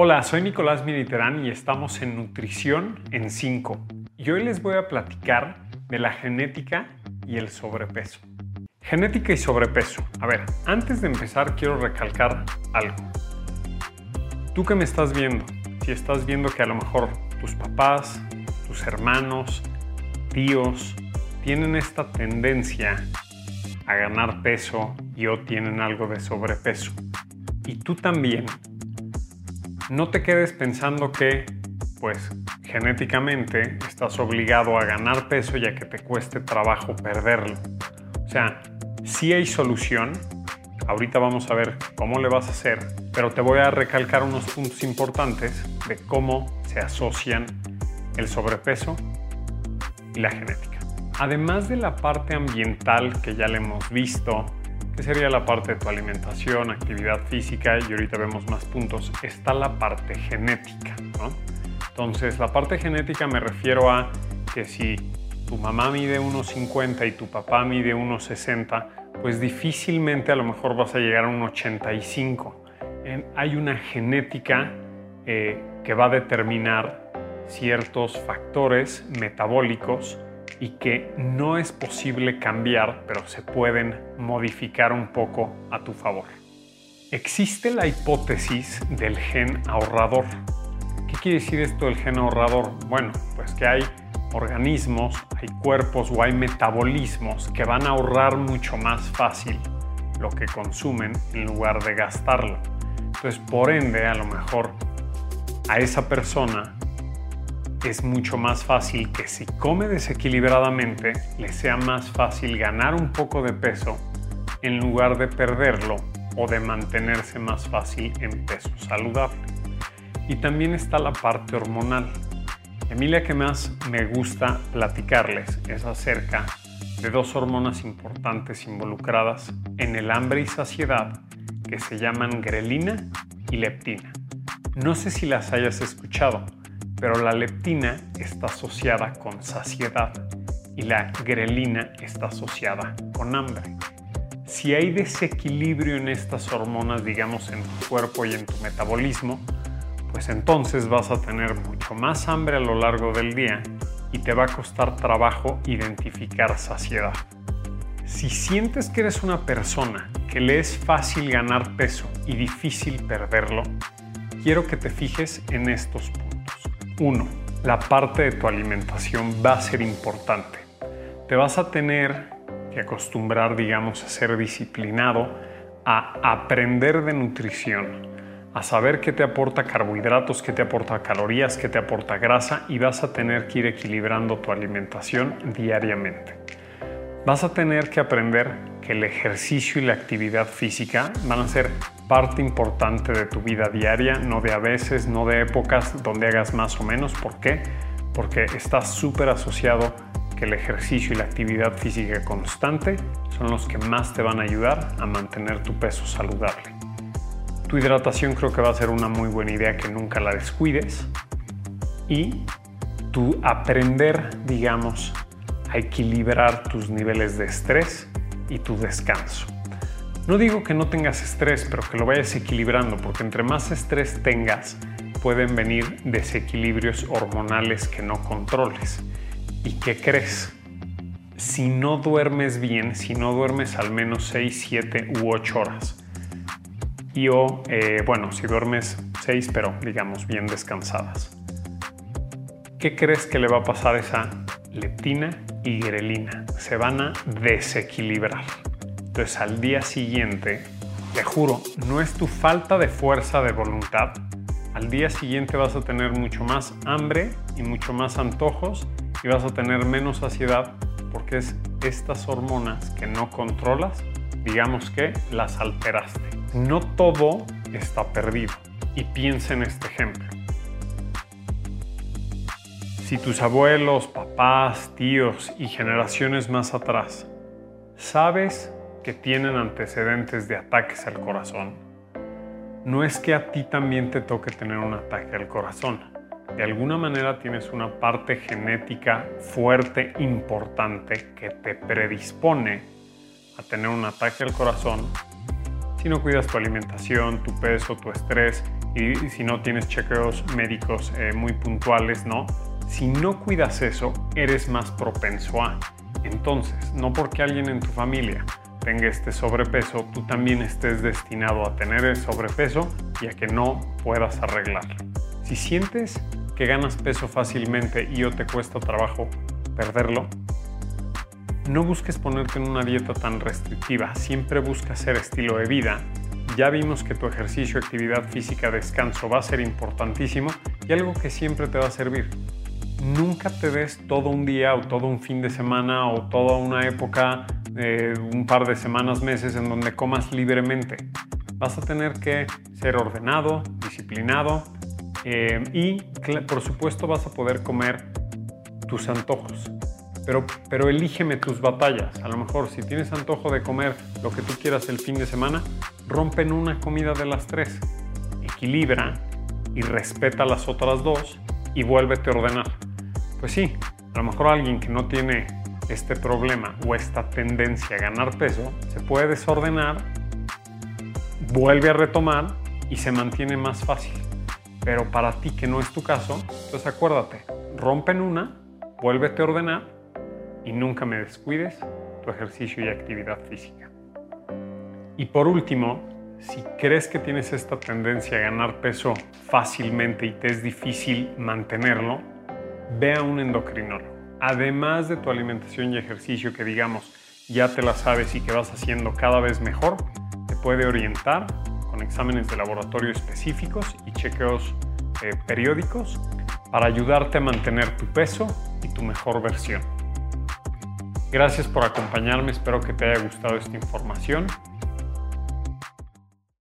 Hola, soy Nicolás Militerán y estamos en Nutrición en 5. Y hoy les voy a platicar de la genética y el sobrepeso. Genética y sobrepeso. A ver, antes de empezar quiero recalcar algo. Tú que me estás viendo, si estás viendo que a lo mejor tus papás, tus hermanos, tíos, tienen esta tendencia a ganar peso y o tienen algo de sobrepeso. Y tú también no te quedes pensando que, pues, genéticamente estás obligado a ganar peso ya que te cueste trabajo perderlo. O sea, sí hay solución. Ahorita vamos a ver cómo le vas a hacer, pero te voy a recalcar unos puntos importantes de cómo se asocian el sobrepeso y la genética. Además de la parte ambiental que ya le hemos visto, sería la parte de tu alimentación, actividad física y ahorita vemos más puntos, está la parte genética. Entonces, la parte genética me refiero a que si tu mamá mide 1,50 y tu papá mide 1,60, pues difícilmente a lo mejor vas a llegar a un 85. hay una genética eh, que va a determinar ciertos factores metabólicos y que no es posible cambiar, pero se pueden modificar un poco a tu favor. Existe la hipótesis del gen ahorrador. ¿Qué quiere decir esto del gen ahorrador? Bueno, pues que hay organismos, hay cuerpos o hay metabolismos que van a ahorrar mucho más fácil lo que consumen en lugar de gastarlo. Entonces, por ende, a lo mejor a esa persona es mucho más fácil que si come desequilibradamente le sea más fácil ganar un poco de peso en lugar de perderlo o de mantenerse más fácil en peso saludable. Y también está la parte hormonal. Emilia que más me gusta platicarles es acerca de dos hormonas importantes involucradas en el hambre y saciedad que se llaman grelina y leptina. No sé si las hayas escuchado, pero la leptina está asociada con saciedad y la grelina está asociada con hambre. Si hay desequilibrio en estas hormonas, digamos, en tu cuerpo y en tu metabolismo, pues entonces vas a tener mucho más hambre a lo largo del día y te va a costar trabajo identificar saciedad. Si sientes que eres una persona que le es fácil ganar peso y difícil perderlo, quiero que te fijes en estos puntos. Uno, la parte de tu alimentación va a ser importante. Te vas a tener que acostumbrar, digamos, a ser disciplinado, a aprender de nutrición, a saber qué te aporta carbohidratos, qué te aporta calorías, qué te aporta grasa y vas a tener que ir equilibrando tu alimentación diariamente. Vas a tener que aprender que el ejercicio y la actividad física van a ser parte importante de tu vida diaria, no de a veces, no de épocas donde hagas más o menos. ¿Por qué? Porque está súper asociado que el ejercicio y la actividad física constante son los que más te van a ayudar a mantener tu peso saludable. Tu hidratación creo que va a ser una muy buena idea que nunca la descuides. Y tu aprender, digamos, a equilibrar tus niveles de estrés y tu descanso. No digo que no tengas estrés, pero que lo vayas equilibrando, porque entre más estrés tengas, pueden venir desequilibrios hormonales que no controles. ¿Y qué crees? Si no duermes bien, si no duermes al menos 6, 7 u 8 horas, y o, eh, bueno, si duermes 6, pero digamos bien descansadas, ¿qué crees que le va a pasar a esa leptina y grelina? Se van a desequilibrar. Entonces al día siguiente, te juro, no es tu falta de fuerza de voluntad. Al día siguiente vas a tener mucho más hambre y mucho más antojos y vas a tener menos saciedad porque es estas hormonas que no controlas, digamos que las alteraste. No todo está perdido. Y piensa en este ejemplo. Si tus abuelos, papás, tíos y generaciones más atrás sabes que tienen antecedentes de ataques al corazón, no es que a ti también te toque tener un ataque al corazón. De alguna manera tienes una parte genética fuerte, importante, que te predispone a tener un ataque al corazón si no cuidas tu alimentación, tu peso, tu estrés y si no tienes chequeos médicos eh, muy puntuales, ¿no? Si no cuidas eso, eres más propenso a. Entonces, no porque alguien en tu familia tenga este sobrepeso, tú también estés destinado a tener el sobrepeso y a que no puedas arreglarlo. Si sientes que ganas peso fácilmente y o te cuesta trabajo perderlo, no busques ponerte en una dieta tan restrictiva, siempre busca ser estilo de vida. Ya vimos que tu ejercicio, actividad física, descanso va a ser importantísimo y algo que siempre te va a servir. Nunca te des todo un día o todo un fin de semana o toda una época, eh, un par de semanas, meses en donde comas libremente. Vas a tener que ser ordenado, disciplinado eh, y por supuesto vas a poder comer tus antojos pero, pero elígeme tus batallas. A lo mejor si tienes antojo de comer lo que tú quieras el fin de semana, rompe en una comida de las tres. Equilibra y respeta las otras dos y vuélvete a ordenar. Pues sí, a lo mejor alguien que no tiene este problema o esta tendencia a ganar peso, se puede desordenar, vuelve a retomar y se mantiene más fácil. Pero para ti que no es tu caso, entonces acuérdate, rompe en una, vuélvete a ordenar y nunca me descuides tu ejercicio y actividad física. Y por último, si crees que tienes esta tendencia a ganar peso fácilmente y te es difícil mantenerlo, ve a un endocrinólogo. Además de tu alimentación y ejercicio que digamos ya te la sabes y que vas haciendo cada vez mejor, te puede orientar con exámenes de laboratorio específicos y chequeos eh, periódicos para ayudarte a mantener tu peso y tu mejor versión. Gracias por acompañarme, espero que te haya gustado esta información